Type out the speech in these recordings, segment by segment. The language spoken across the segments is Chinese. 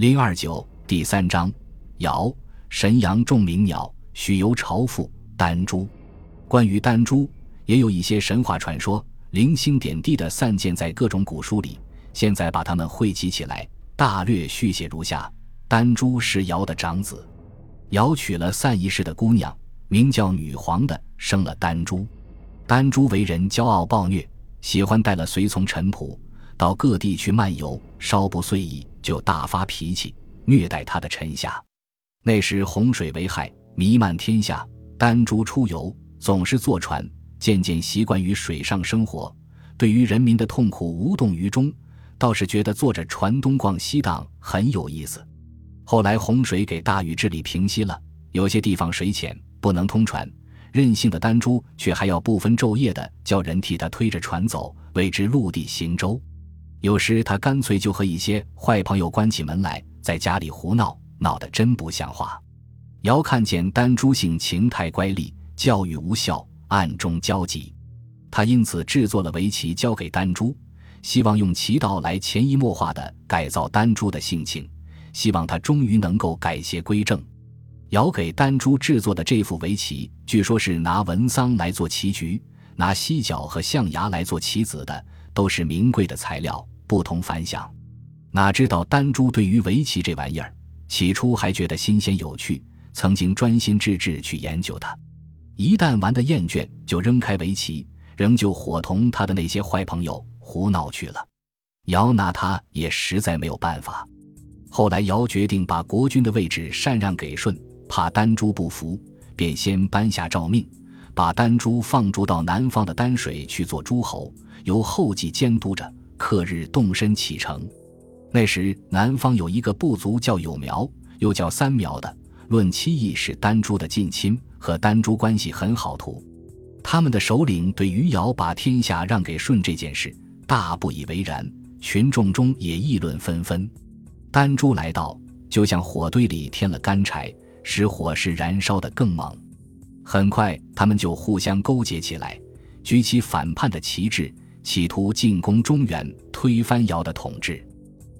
零二九第三章，尧神阳众鸣鸟，许由朝父丹珠。关于丹珠，也有一些神话传说，零星点滴的散见在各种古书里。现在把它们汇集起来，大略续写如下：丹珠是尧的长子，尧娶了散一氏的姑娘，名叫女皇的，生了丹珠。丹珠为人骄傲暴虐，喜欢带了随从臣仆。到各地去漫游，稍不遂意就大发脾气，虐待他的臣下。那时洪水为害，弥漫天下。丹珠出游，总是坐船，渐渐习惯于水上生活，对于人民的痛苦无动于衷，倒是觉得坐着船东逛西荡很有意思。后来洪水给大禹治理平息了，有些地方水浅不能通船，任性的丹珠却还要不分昼夜的叫人替他推着船走，谓之陆地行舟。有时他干脆就和一些坏朋友关起门来，在家里胡闹，闹得真不像话。尧看见丹珠性情太乖戾，教育无效，暗中焦急。他因此制作了围棋交给丹珠，希望用棋道来潜移默化地改造丹珠的性情，希望他终于能够改邪归正。尧给丹珠制作的这副围棋，据说是拿文桑来做棋局，拿犀角和象牙来做棋子的，都是名贵的材料。不同凡响，哪知道丹珠对于围棋这玩意儿，起初还觉得新鲜有趣，曾经专心致志去研究它。一旦玩得厌倦，就扔开围棋，仍旧伙同他的那些坏朋友胡闹去了。尧拿他也实在没有办法。后来尧决定把国君的位置禅让给舜，怕丹珠不服，便先颁下诏命，把丹珠放逐到南方的丹水去做诸侯，由后继监督着。克日动身启程，那时南方有一个部族叫有苗，又叫三苗的，论七义是丹珠的近亲，和丹珠关系很好。图他们的首领对于尧把天下让给舜这件事大不以为然，群众中也议论纷纷。丹珠来到，就像火堆里添了干柴，使火势燃烧得更猛。很快，他们就互相勾结起来，举起反叛的旗帜。企图进攻中原，推翻尧的统治。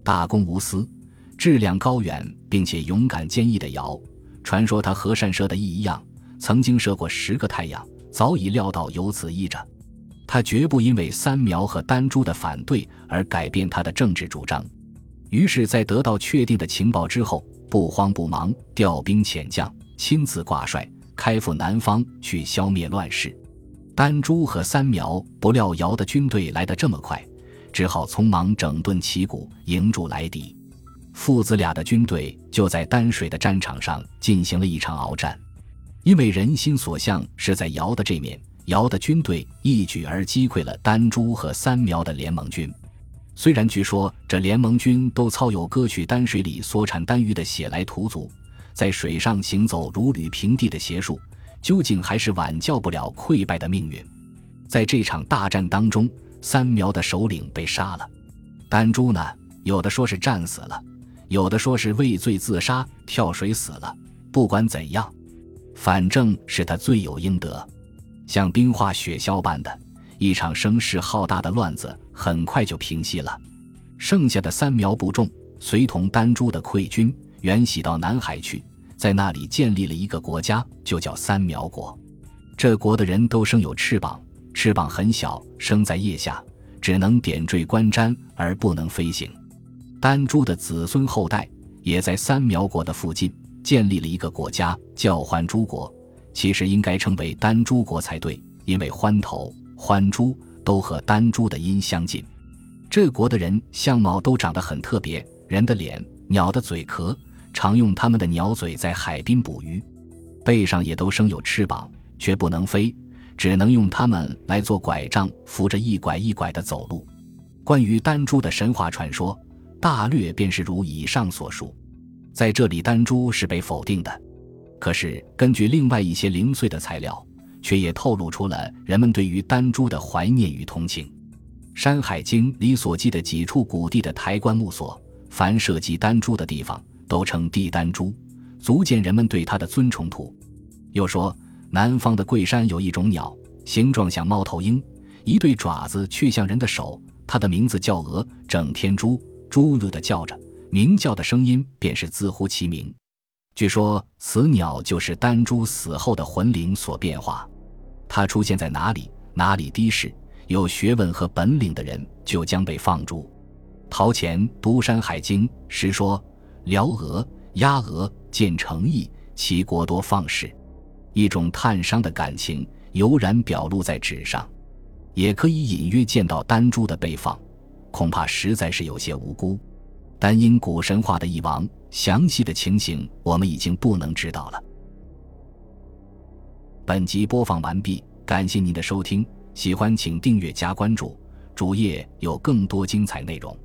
大公无私、质量高远并且勇敢坚毅的尧，传说他和善射的一样，曾经射过十个太阳，早已料到有此依着。他绝不因为三苗和丹珠的反对而改变他的政治主张。于是，在得到确定的情报之后，不慌不忙调兵遣将，亲自挂帅，开赴南方去消灭乱世。丹珠和三苗不料尧的军队来得这么快，只好匆忙整顿旗鼓，迎住来敌。父子俩的军队就在丹水的战场上进行了一场鏖战。因为人心所向是在尧的这面，尧的军队一举而击溃了丹珠和三苗的联盟军。虽然据说这联盟军都操有割取丹水里所产丹鱼的血来屠族，在水上行走如履平地的邪术。究竟还是挽救不了溃败的命运。在这场大战当中，三苗的首领被杀了，丹珠呢，有的说是战死了，有的说是畏罪自杀跳水死了。不管怎样，反正是他罪有应得。像冰化雪消般的一场声势浩大的乱子，很快就平息了。剩下的三苗部众随同丹珠的溃军远徙到南海去。在那里建立了一个国家，就叫三苗国。这国的人都生有翅膀，翅膀很小，生在腋下，只能点缀观瞻，而不能飞行。丹珠的子孙后代也在三苗国的附近建立了一个国家，叫欢珠国。其实应该称为丹珠国才对，因为欢头、欢珠都和丹珠的音相近。这国的人相貌都长得很特别，人的脸，鸟的嘴壳。常用他们的鸟嘴在海滨捕鱼，背上也都生有翅膀，却不能飞，只能用它们来做拐杖，扶着一拐一拐的走路。关于丹珠的神话传说，大略便是如以上所述。在这里，丹珠是被否定的，可是根据另外一些零碎的材料，却也透露出了人们对于丹珠的怀念与同情。《山海经》里所记的几处古地的抬棺木所，凡涉及丹珠的地方。都称帝丹珠，足见人们对它的尊崇。图又说，南方的桂山有一种鸟，形状像猫头鹰，一对爪子却像人的手，它的名字叫鹅，整天猪猪噜的叫着，鸣叫的声音便是自乎其名。据说此鸟就是丹珠死后的魂灵所变化。它出现在哪里，哪里的士有学问和本领的人就将被放逐。陶潜读《山海经》时说：“辽俄、鸭俄见诚意，其国多放矢。”一种叹伤的感情油然表露在纸上，也可以隐约见到丹珠的被放，恐怕实在是有些无辜。但因古神话的一亡，详细的情形我们已经不能知道了。本集播放完毕，感谢您的收听，喜欢请订阅加关注，主页有更多精彩内容。